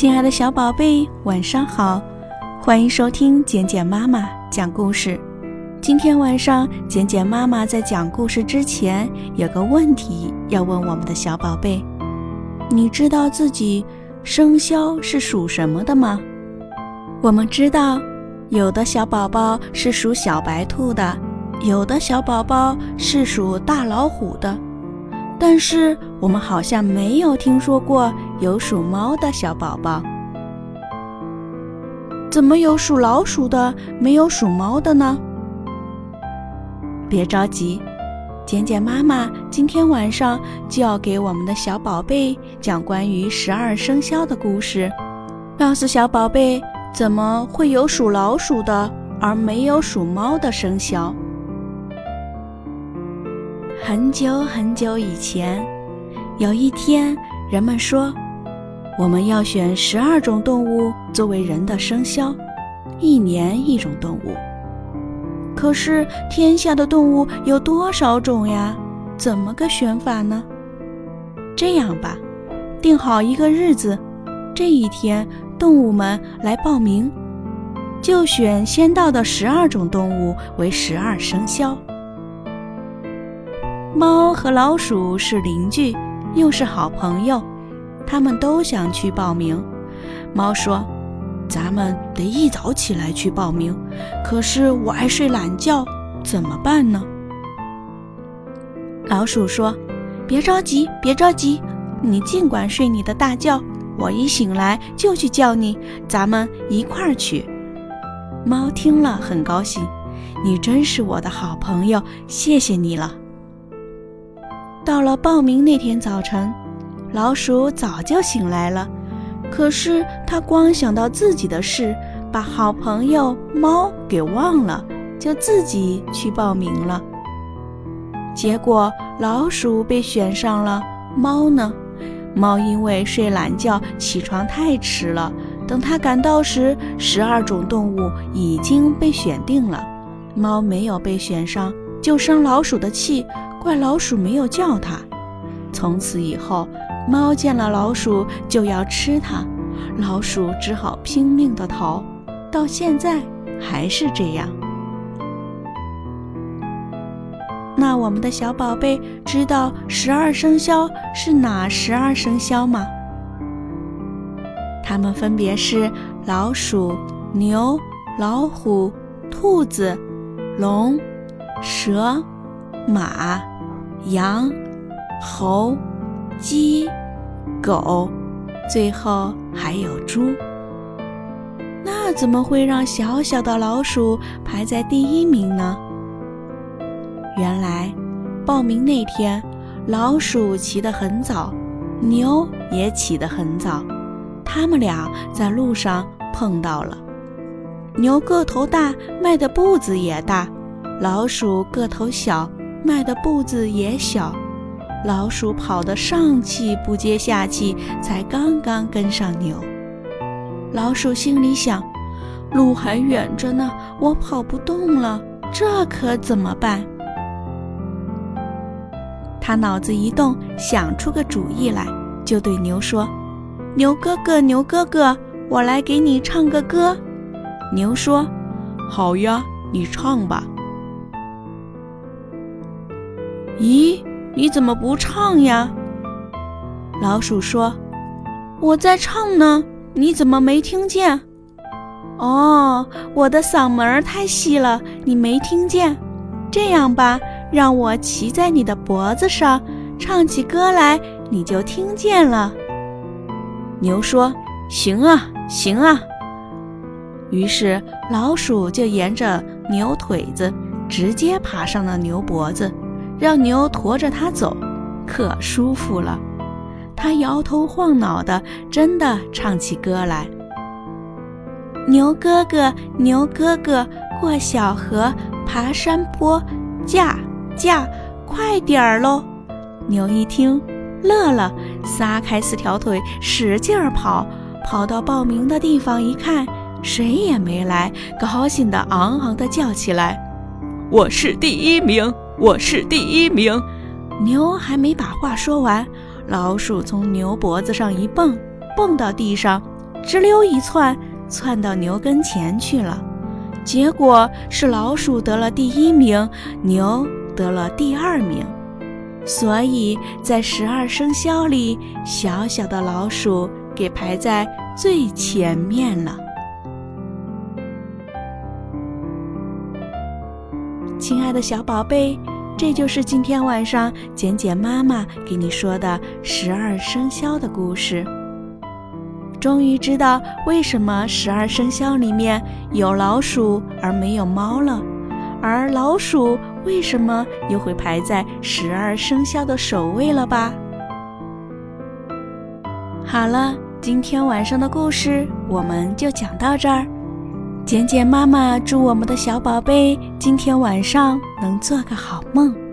亲爱的小宝贝，晚上好！欢迎收听简简妈妈讲故事。今天晚上，简简妈妈在讲故事之前有个问题要问我们的小宝贝：你知道自己生肖是属什么的吗？我们知道，有的小宝宝是属小白兔的，有的小宝宝是属大老虎的。但是我们好像没有听说过有属猫的小宝宝，怎么有属老鼠的，没有属猫的呢？别着急，简简妈妈今天晚上就要给我们的小宝贝讲关于十二生肖的故事，告诉小宝贝怎么会有属老鼠的而没有属猫的生肖。很久很久以前，有一天，人们说，我们要选十二种动物作为人的生肖，一年一种动物。可是天下的动物有多少种呀？怎么个选法呢？这样吧，定好一个日子，这一天动物们来报名，就选先到的十二种动物为十二生肖。猫和老鼠是邻居，又是好朋友，他们都想去报名。猫说：“咱们得一早起来去报名，可是我爱睡懒觉，怎么办呢？”老鼠说：“别着急，别着急，你尽管睡你的大觉，我一醒来就去叫你，咱们一块儿去。”猫听了很高兴：“你真是我的好朋友，谢谢你了。”到了报名那天早晨，老鼠早就醒来了，可是它光想到自己的事，把好朋友猫给忘了，就自己去报名了。结果老鼠被选上了，猫呢？猫因为睡懒觉，起床太迟了。等它赶到时，十二种动物已经被选定了，猫没有被选上，就生老鼠的气。怪老鼠没有叫它。从此以后，猫见了老鼠就要吃它，老鼠只好拼命的逃。到现在还是这样。那我们的小宝贝知道十二生肖是哪十二生肖吗？它们分别是老鼠、牛、老虎、兔子、龙、蛇、马。羊、猴、鸡、狗，最后还有猪。那怎么会让小小的老鼠排在第一名呢？原来，报名那天，老鼠起得很早，牛也起得很早，他们俩在路上碰到了。牛个头大，迈的步子也大；老鼠个头小。迈的步子也小，老鼠跑得上气不接下气，才刚刚跟上牛。老鼠心里想：路还远着呢，我跑不动了，这可怎么办？他脑子一动，想出个主意来，就对牛说：“牛哥哥，牛哥哥，我来给你唱个歌。”牛说：“好呀，你唱吧。”咦，你怎么不唱呀？老鼠说：“我在唱呢，你怎么没听见？”哦，我的嗓门太细了，你没听见。这样吧，让我骑在你的脖子上，唱起歌来，你就听见了。牛说：“行啊，行啊。”于是老鼠就沿着牛腿子，直接爬上了牛脖子。让牛驮着它走，可舒服了。它摇头晃脑的，真的唱起歌来。牛哥哥，牛哥哥，过小河，爬山坡，驾驾，快点儿喽！牛一听，乐了，撒开四条腿，使劲儿跑。跑到报名的地方一看，谁也没来，高兴的昂昂的叫起来：“我是第一名！”我是第一名，牛还没把话说完，老鼠从牛脖子上一蹦，蹦到地上，直溜一窜，窜到牛跟前去了。结果是老鼠得了第一名，牛得了第二名。所以在十二生肖里，小小的老鼠给排在最前面了。亲爱的小宝贝，这就是今天晚上简简妈妈给你说的十二生肖的故事。终于知道为什么十二生肖里面有老鼠而没有猫了，而老鼠为什么又会排在十二生肖的首位了吧？好了，今天晚上的故事我们就讲到这儿。简简妈妈祝我们的小宝贝今天晚上能做个好梦。